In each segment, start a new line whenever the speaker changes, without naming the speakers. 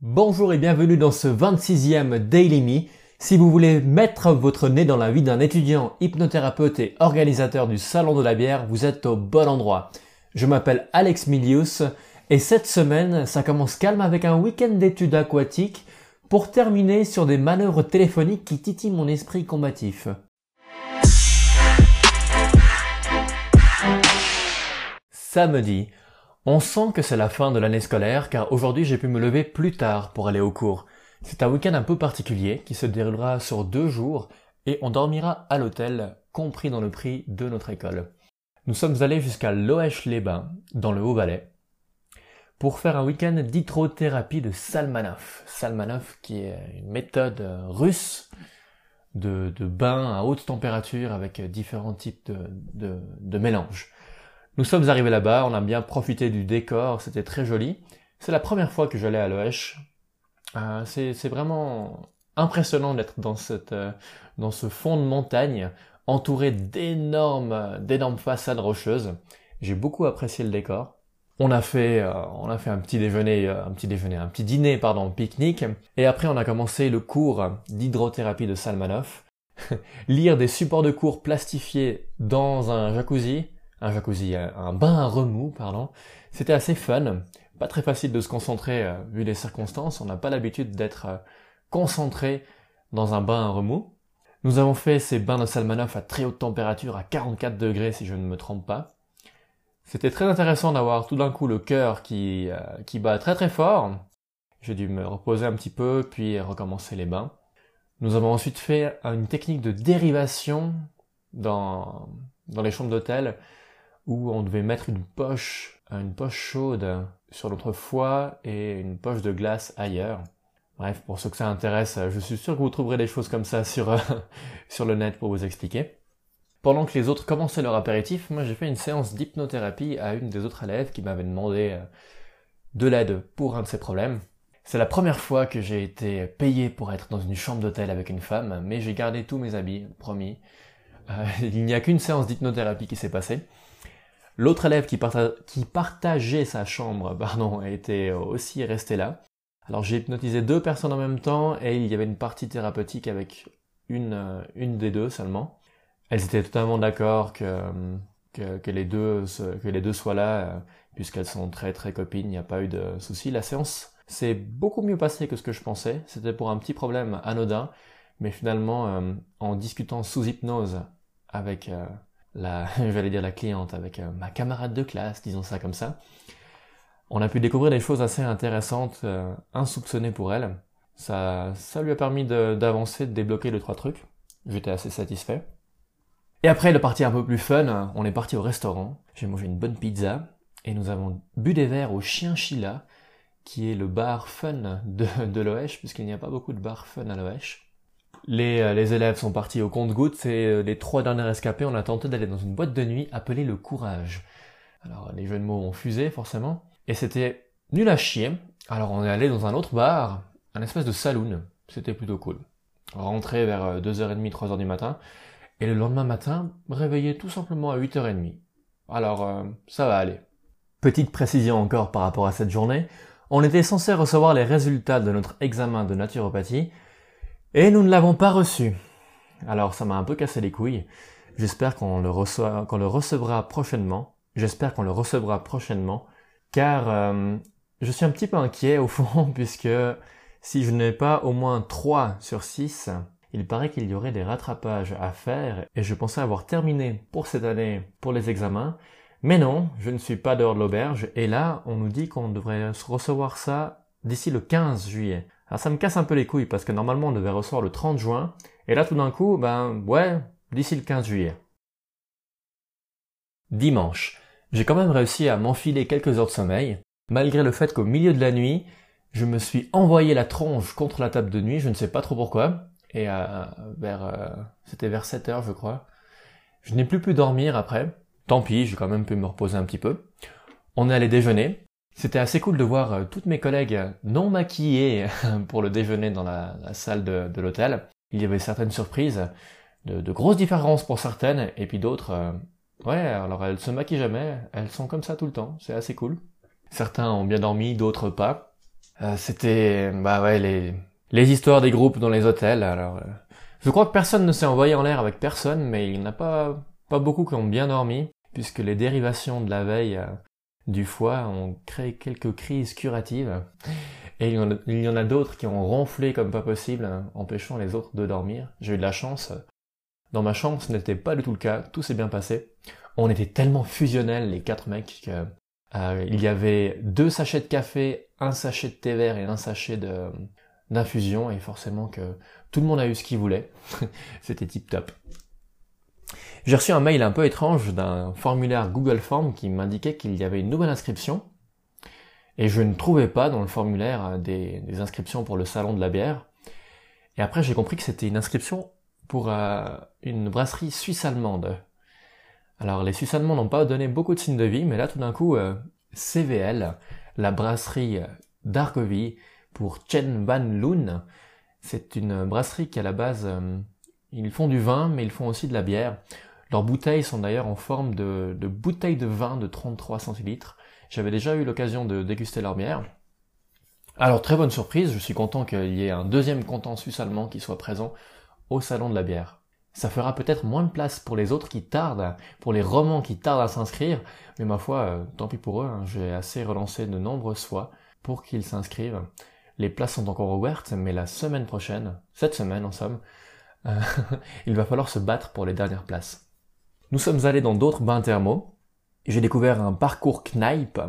Bonjour et bienvenue dans ce 26e Daily Me. Si vous voulez mettre votre nez dans la vie d'un étudiant, hypnothérapeute et organisateur du Salon de la bière, vous êtes au bon endroit. Je m'appelle Alex Milius et cette semaine, ça commence calme avec un week-end d'études aquatiques pour terminer sur des manœuvres téléphoniques qui titillent mon esprit combatif. Samedi, on sent que c'est la fin de l'année scolaire car aujourd'hui j'ai pu me lever plus tard pour aller au cours. C'est un week-end un peu particulier qui se déroulera sur deux jours et on dormira à l'hôtel, compris dans le prix de notre école. Nous sommes allés jusqu'à Loèche-les-Bains, dans le Haut-Valais, pour faire un week-end d'hydrothérapie de Salmanov. Salmanov qui est une méthode russe de, bain à haute température avec différents types de mélanges. Nous sommes arrivés là-bas, on a bien profité du décor, c'était très joli. C'est la première fois que j'allais à Loèche. Euh, c'est vraiment impressionnant d'être dans cette euh, dans ce fond de montagne entouré d'énormes d'énormes façades rocheuses. J'ai beaucoup apprécié le décor. On a fait euh, on a fait un petit déjeuner un petit déjeuner un petit dîner pardon pique-nique et après on a commencé le cours d'hydrothérapie de Salmanov. Lire des supports de cours plastifiés dans un jacuzzi un jacuzzi, un bain à remous, pardon. C'était assez fun, pas très facile de se concentrer euh, vu les circonstances, on n'a pas l'habitude d'être euh, concentré dans un bain à remous. Nous avons fait ces bains de Salmanov à très haute température, à 44 degrés si je ne me trompe pas. C'était très intéressant d'avoir tout d'un coup le cœur qui, euh, bat très très fort. J'ai dû me reposer un petit peu, puis recommencer les bains. Nous avons ensuite fait une technique de dérivation dans les chambres d'hôtel où on devait mettre une poche, une poche chaude sur notre foie et une poche de glace ailleurs. Bref, pour ceux que ça intéresse, je suis sûr que vous trouverez des choses comme ça sur, sur le net pour vous expliquer. Pendant que les autres commençaient leur apéritif, moi j'ai fait une séance d'hypnothérapie à une des autres élèves qui m'avait demandé euh, de l'aide pour un de ses problèmes. C'est la première fois que j'ai été payé pour être dans une chambre d'hôtel avec une femme, mais j'ai gardé tous mes habits, promis. Euh, il n'y a qu'une séance d'hypnothérapie qui s'est passée. L'autre élève qui, partageait sa chambre, pardon, était aussi resté là. Alors j'ai hypnotisé deux personnes en même temps et il y avait une partie thérapeutique avec une, euh, une des deux seulement. Elles étaient totalement d'accord que, que, les deux, que les deux soient là, euh, puisqu'elles sont très très copines, il n'y a pas eu de souci. La séance s'est beaucoup mieux passée que ce que je pensais. C'était pour un petit problème anodin, mais finalement, euh, en discutant sous hypnose avec la, j'allais dire la cliente, avec euh, ma camarade de classe, disons ça comme ça, on a pu découvrir des choses assez intéressantes, euh, insoupçonnées pour elle. Ça, ça lui a permis d'avancer, de, débloquer deux trois trucs. J'étais assez satisfait. Et après le parti un peu plus fun, on est parti au restaurant. J'ai mangé une bonne pizza et nous avons bu des verres au Chien Chila, qui est le bar fun de, de l'Oèche, puisqu'il n'y a pas beaucoup de bars fun à l'Oèche. Les, euh, les, élèves sont partis au compte-gouttes et euh, les trois derniers escapés, on a tenté d'aller dans une boîte de nuit appelée le Courage. Alors les jeux de mots ont fusé forcément, et c'était nul à chier. Alors on est allé dans un autre bar, un espèce de saloon, c'était plutôt cool. Rentré vers 2h30, euh, 3h du matin, et le lendemain matin, réveillé tout simplement à 8h30. Alors ça va aller. Petite précision encore par rapport à cette journée, on était censé recevoir les résultats de notre examen de naturopathie, et nous ne l'avons pas reçu. Alors ça m'a un peu cassé les couilles. J'espère qu'on le, recevra prochainement. J'espère qu'on le recevra prochainement. Car euh, je suis un petit peu inquiet au fond puisque si je n'ai pas au moins 3 sur 6, il paraît qu'il y aurait des rattrapages à faire et je pensais avoir terminé pour cette année pour les examens. Mais non, je ne suis pas dehors de l'auberge et là on nous dit qu'on devrait recevoir ça d'ici le 15 juillet. Alors ça me casse un peu les couilles parce que normalement on devait recevoir le 30 juin, et là tout d'un coup, ben ouais, d'ici le 15 juillet. Dimanche. J'ai quand même réussi à m'enfiler quelques heures de sommeil, malgré le fait qu'au milieu de la nuit, je me suis envoyé la tronche contre la table de nuit, je ne sais pas trop pourquoi, et euh, vers, euh, c'était vers 7 heures je crois. Je n'ai plus pu dormir après. Tant pis, j'ai quand même pu me reposer un petit peu. On est allé déjeuner, c'était assez cool de voir euh, toutes mes collègues non maquillées pour le déjeuner dans la, salle de, l'hôtel. Il y avait certaines surprises, de, grosses différences pour certaines, et puis d'autres, euh, ouais, alors elles se maquillent jamais, elles sont comme ça tout le temps, c'est assez cool. Certains ont bien dormi, d'autres pas. Euh, c'était, bah ouais, les, histoires des groupes dans les hôtels. Alors, je crois que personne ne s'est envoyé en l'air avec personne, mais il n'y en a pas, pas beaucoup qui ont bien dormi, puisque les dérivations de la veille du foie ont créé quelques crises curatives. Et il y en a, d'autres qui ont ronflé comme pas possible, hein, empêchant les autres de dormir. J'ai eu de la chance. Dans ma chambre, ce n'était pas du tout le cas. Tout s'est bien passé. On était tellement fusionnels, les quatre mecs, que euh, il y avait deux sachets de café, un sachet de thé vert et un sachet d'infusion, et forcément que tout le monde a eu ce qu'il voulait. C'était tip top. J'ai reçu un mail un peu étrange d'un formulaire Google Form qui m'indiquait qu'il y avait une nouvelle inscription et je ne trouvais pas dans le formulaire euh, des, inscriptions pour le salon de la bière. Et après, j'ai compris que c'était une inscription pour euh, une brasserie suisse-allemande. Alors, les Suisses allemands n'ont pas donné beaucoup de signes de vie, mais là, tout d'un coup, euh, CVL, la brasserie d'Argovie, pour Chen Van Loon, c'est une brasserie qui, à la base, ils font du vin, mais ils font aussi de la bière. Leurs bouteilles sont d'ailleurs en forme de, de bouteilles de vin de 33 centilitres. J'avais déjà eu l'occasion de déguster leur bière. Alors très bonne surprise, je suis content qu'il y ait un deuxième content suisse-allemand qui soit présent au salon de la bière. Ça fera peut-être moins de place pour les autres qui tardent, pour les romans qui tardent à s'inscrire, mais ma foi, euh, tant pis pour eux, hein, j'ai assez relancé de nombreuses fois pour qu'ils s'inscrivent. Les places sont encore ouvertes, mais la semaine prochaine, cette semaine en somme, euh, il va falloir se battre pour les dernières places. Nous sommes allés dans d'autres bains thermaux, j'ai découvert un parcours Knipe.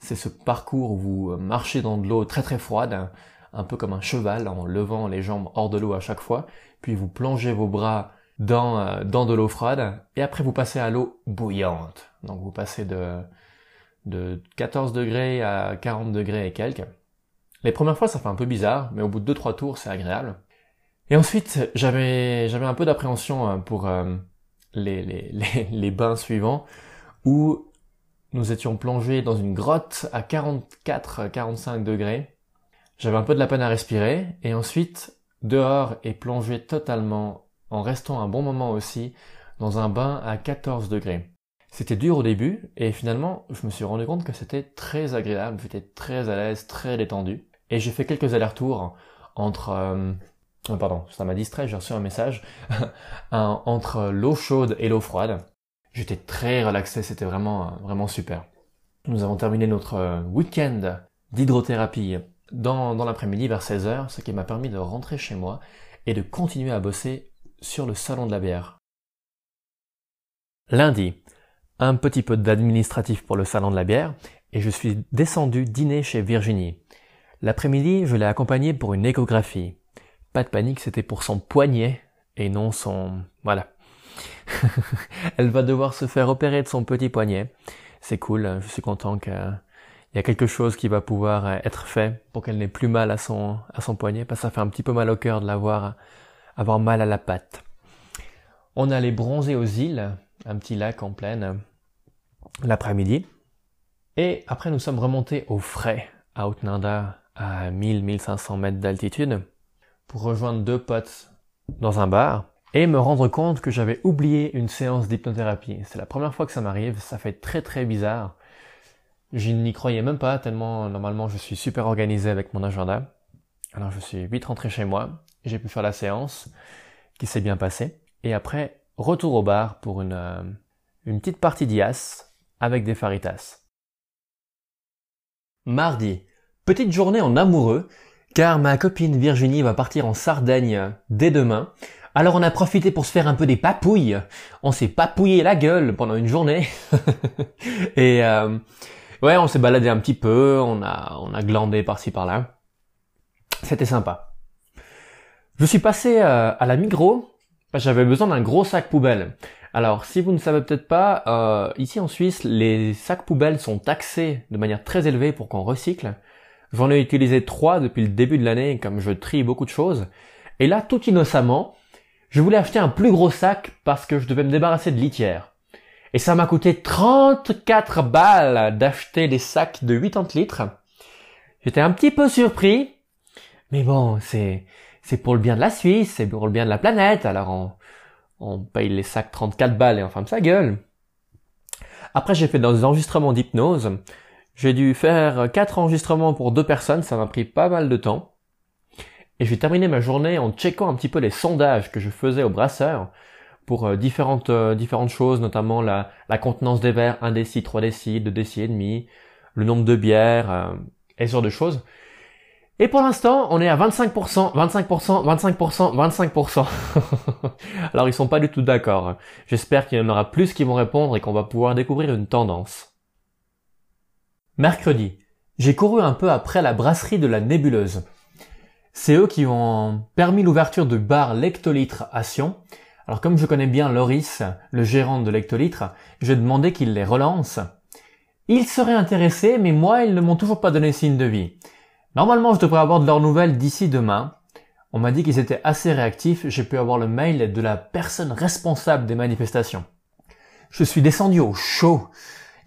C'est ce parcours où vous marchez dans de l'eau très très froide, un peu comme un cheval en levant les jambes hors de l'eau à chaque fois, puis vous plongez vos bras dans, euh, dans de l'eau froide, et après vous passez à l'eau bouillante. Donc vous passez de, de 14 degrés à 40 degrés et quelques. Les premières fois ça fait un peu bizarre, mais au bout de 2-3 tours c'est agréable. Et ensuite j'avais un peu d'appréhension euh, pour euh, les, les, les, les bains suivants où nous étions plongés dans une grotte à 44-45 degrés. J'avais un peu de la peine à respirer, et ensuite, dehors et plongé totalement, en restant un bon moment aussi, dans un bain à 14 degrés. C'était dur au début, et finalement, je me suis rendu compte que c'était très agréable, j'étais très à l'aise, très détendu. Et j'ai fait quelques allers-retours entre... Euh, pardon, ça m'a distrait, j'ai reçu un message. entre l'eau chaude et l'eau froide. J'étais très relaxé, c'était vraiment, vraiment super. Nous avons terminé notre euh, week-end d'hydrothérapie dans, dans l'après-midi vers 16h, ce qui m'a permis de rentrer chez moi et de continuer à bosser sur le salon de la bière. Lundi, un petit peu d'administratif pour le salon de la bière et je suis descendu dîner chez Virginie. L'après-midi, je l'ai accompagnée pour une échographie. Pas de panique, c'était pour son poignet et non son... Voilà. elle va devoir se faire opérer de son petit poignet. C'est cool, je suis content qu'il y a quelque chose qui va pouvoir être fait pour qu'elle n'ait plus mal à son, à son poignet, parce que ça fait un petit peu mal au cœur de l'avoir, avoir mal à la patte. On allait bronzer aux îles, un petit lac en plaine, l'après-midi. Et après, nous sommes remontés au frais, à Outnanda, à 1000-1500 mètres d'altitude, pour rejoindre deux potes dans un bar et me rendre compte que j'avais oublié une séance d'hypnothérapie. C'est la première fois que ça m'arrive, ça fait très très bizarre. Je n'y croyais même pas, tellement normalement je suis super organisé avec mon agenda. Alors je suis vite rentré chez moi, j'ai pu faire la séance, qui s'est bien passée. Et après, retour au bar pour une, euh, une petite partie d'IAS avec des faritas. Mardi, petite journée en amoureux, car ma copine Virginie va partir en Sardaigne dès demain. Alors on a profité pour se faire un peu des papouilles. On s'est papouillé la gueule pendant une journée. et euh, ouais, on s'est baladé un petit peu, on a on a glandé par-ci par-là. C'était sympa. Je suis passé euh, à la Migros. J'avais besoin d'un gros sac poubelle. Alors, si vous ne savez peut-être pas, euh, ici en Suisse, les sacs poubelles sont taxés de manière très élevée pour qu'on recycle. J'en ai utilisé trois depuis le début de l'année, comme je trie beaucoup de choses. Et là, tout innocemment, je voulais acheter un plus gros sac parce que je devais me débarrasser de litière. Et ça m'a coûté 34 balles d'acheter des sacs de 80 litres. J'étais un petit peu surpris. Mais bon, c'est, c'est pour le bien de la Suisse, c'est pour le bien de la planète, alors on, on paye les sacs 34 balles et on ferme sa gueule. Après, j'ai fait des enregistrements d'hypnose. J'ai dû faire quatre enregistrements pour deux personnes, ça m'a pris pas mal de temps. Et j'ai terminé ma journée en checkant un petit peu les sondages que je faisais au brasseur pour euh, différentes euh, différentes choses, notamment la, contenance des verres 1 déci, 3 déci, 2 déci et demi, le nombre de bières euh, et ce genre de choses. Et pour l'instant, on est à 25%, 25%, 25%, 25%. Alors ils sont pas du tout d'accord. J'espère qu'il y en aura plus qui vont répondre et qu'on va pouvoir découvrir une tendance. Mercredi, j'ai couru un peu après la brasserie de la nébuleuse. C'est eux qui ont permis l'ouverture de bar Lectolitre à Sion. Alors comme je connais bien Loris, le gérant de Lectolitre, j'ai demandé qu'il les relance. Ils seraient intéressés, mais moi, ils ne m'ont toujours pas donné signe de vie. Normalement, je devrais avoir de leurs nouvelles d'ici demain. On m'a dit qu'ils étaient assez réactifs, j'ai pu avoir le mail de la personne responsable des manifestations. Je suis descendu au chaud.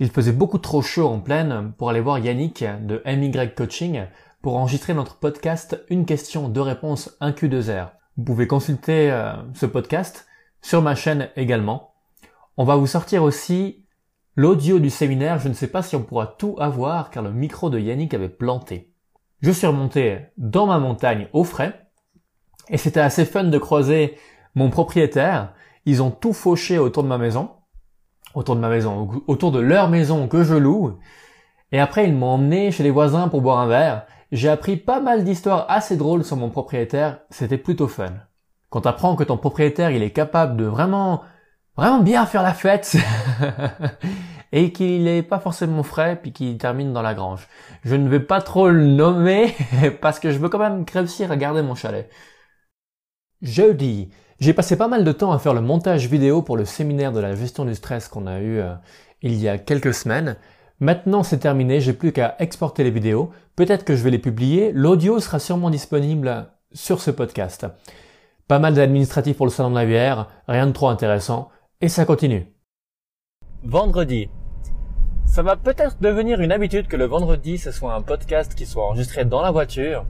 Il faisait beaucoup trop chaud en pleine pour aller voir Yannick de MY Coaching pour enregistrer notre podcast Une question, deux réponses, un Q2R. Vous pouvez consulter euh, ce podcast sur ma chaîne également. On va vous sortir aussi l'audio du séminaire. Je ne sais pas si on pourra tout avoir car le micro de Yannick avait planté. Je suis remonté dans ma montagne au frais et c'était assez fun de croiser mon propriétaire. Ils ont tout fauché autour de ma maison, autour de ma maison, autour de leur maison que je loue. Et après, ils m'ont emmené chez les voisins pour boire un verre j'ai appris pas mal d'histoires assez drôles sur mon propriétaire, c'était plutôt fun. Quand t'apprends que ton propriétaire il est capable de vraiment, vraiment bien faire la fête, et qu'il est pas forcément frais puis qu'il termine dans la grange. Je ne vais pas trop le nommer parce que je veux quand même réussir à garder mon chalet. Jeudi, j'ai passé pas mal de temps à faire le montage vidéo pour le séminaire de la gestion du stress qu'on a eu euh, il y a quelques semaines Maintenant c'est terminé, j'ai plus qu'à exporter les vidéos. Peut-être que je vais les publier. L'audio sera sûrement disponible sur ce podcast. Pas mal d'administratifs pour le salon de la bière, rien de trop intéressant, et ça continue. Vendredi. Ça va peut-être devenir une habitude que le vendredi ce soit un podcast qui soit enregistré dans la voiture,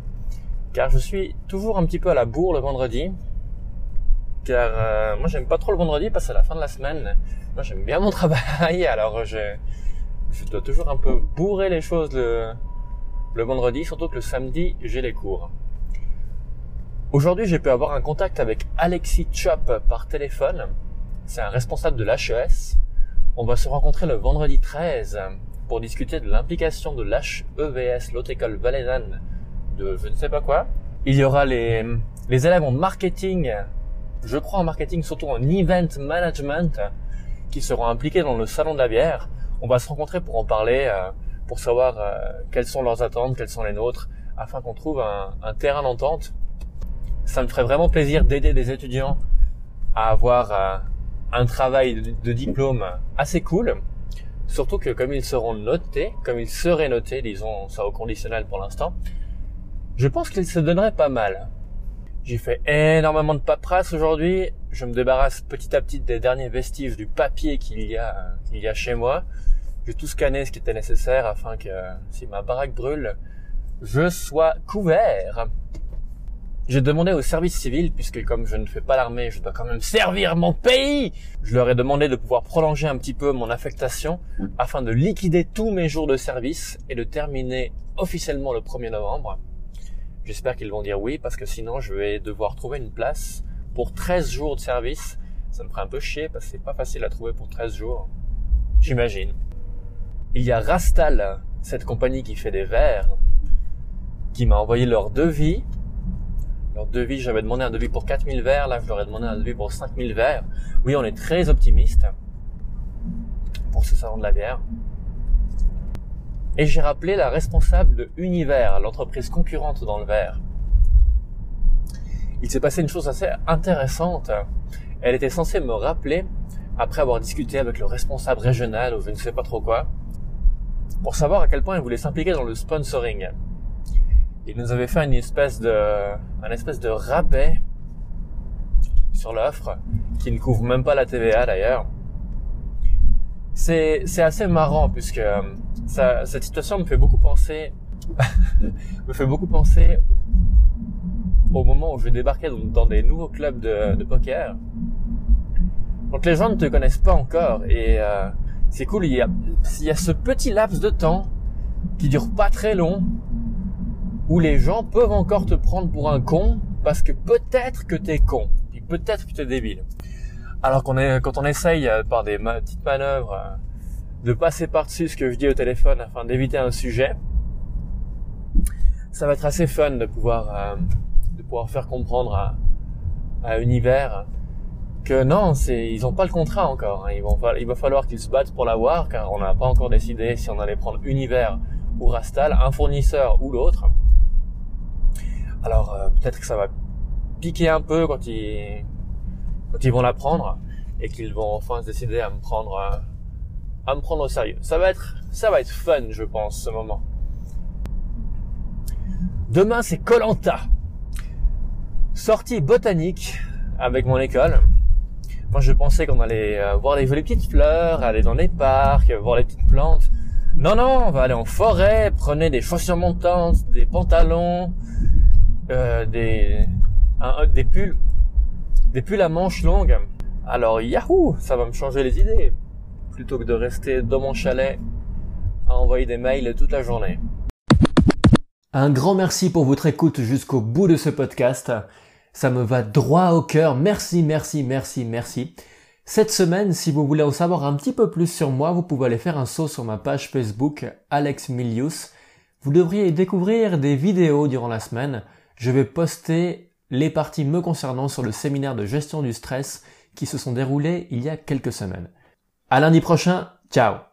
car je suis toujours un petit peu à la bourre le vendredi, car euh, moi j'aime pas trop le vendredi parce que c'est la fin de la semaine. Moi j'aime bien mon travail, alors je je dois toujours un peu bourrer les choses le, vendredi, surtout que le samedi, j'ai les cours. Aujourd'hui, j'ai pu avoir un contact avec Alexis Chop par téléphone. C'est un responsable de l'HES. On va se rencontrer le vendredi 13 pour discuter de l'implication de l'HEVS, l'Haute École Valaisanne, de je ne sais pas quoi. Il y aura les élèves en marketing, je crois en marketing, surtout en event management, qui seront impliqués dans le salon de la bière on va se rencontrer pour en parler, euh, pour savoir euh, quelles sont leurs attentes, quelles sont les nôtres, afin qu'on trouve un, terrain d'entente. Ça me ferait vraiment plaisir d'aider des étudiants à avoir euh, un travail de, diplôme assez cool. Surtout que comme ils seront notés, comme ils seraient notés, disons ça au conditionnel pour l'instant, je pense qu'ils se donneraient pas mal. J'ai fait énormément de paperasse aujourd'hui. Je me débarrasse petit à petit des derniers vestiges du papier qu'il y a, qu'il y a chez moi. J'ai tout scanné ce qui était nécessaire afin que si ma baraque brûle, je sois couvert. J'ai demandé au service civil, puisque comme je ne fais pas l'armée, je dois quand même servir mon pays. Je leur ai demandé de pouvoir prolonger un petit peu mon affectation afin de liquider tous mes jours de service et de terminer officiellement le 1er novembre. J'espère qu'ils vont dire oui, parce que sinon je vais devoir trouver une place pour 13 jours de service. Ça me ferait un peu chier, parce que c'est pas facile à trouver pour 13 jours. J'imagine. Il y a Rastal, cette compagnie qui fait des verres, qui m'a envoyé leur devis. Leur devis, j'avais demandé un devis pour 4000 verres, là je leur ai demandé un devis pour 5000 verres. Oui, on est très optimiste pour ce salon de la bière. Et j'ai rappelé la responsable de Univers, l'entreprise concurrente dans le verre. Il s'est passé une chose assez intéressante. Elle était censée me rappeler après avoir discuté avec le responsable régional ou je ne sais pas trop quoi pour savoir à quel point il voulait s'impliquer dans le sponsoring. Il nous avait fait une espèce de, un espèce de rabais sur l'offre qui ne couvre même pas la TVA d'ailleurs. C'est, assez marrant puisque euh, cette situation me fait beaucoup penser, me fait beaucoup penser au moment où je vais débarquer dans, des nouveaux clubs de, poker. Donc les gens ne te connaissent pas encore et euh, c'est cool. Il y, a, il y a ce petit laps de temps qui dure pas très long, où les gens peuvent encore te prendre pour un con parce que peut-être que t'es con, peut-être que t'es débile. Alors qu'on est, quand on essaye euh, par des petites manœuvres euh, de passer par-dessus ce que je dis au téléphone afin d'éviter un sujet, ça va être assez fun de pouvoir, euh, de pouvoir faire comprendre à, à Univers que non, ils ont pas le contrat encore. Hein. Ils vont, il va falloir qu'ils se battent pour l'avoir car on n'a pas encore décidé si on allait prendre Univers ou Rastal, un fournisseur ou l'autre. Alors peut-être que ça va piquer un peu quand ils, quand ils vont l'apprendre et qu'ils vont enfin se décider à me prendre euh, à me prendre au sérieux. Ça va être ça va être fun, je pense, ce moment. Demain, c'est Colanta. Sortie botanique avec mon école. Moi, je pensais qu'on allait euh, voir les, les petites fleurs, aller dans les parcs, voir les petites plantes. Non, non, on va aller en forêt, prenez des chaussures montantes, des pantalons, euh, des, des pulls des pulls à manches longues. Alors, yahoo, ça va me changer les idées. Plutôt que de rester dans mon chalet à envoyer des mails toute la journée.
Un grand merci pour votre écoute jusqu'au bout de ce podcast. Ça me va droit au cœur. Merci, merci, merci, merci. Cette semaine, si vous voulez en savoir un petit peu plus sur moi, vous pouvez aller faire un saut sur ma page Facebook Alex Milius. Vous devriez découvrir des vidéos durant la semaine. Je vais poster les parties me concernant sur le séminaire de gestion du stress qui se sont déroulées il y a quelques semaines. À lundi prochain, ciao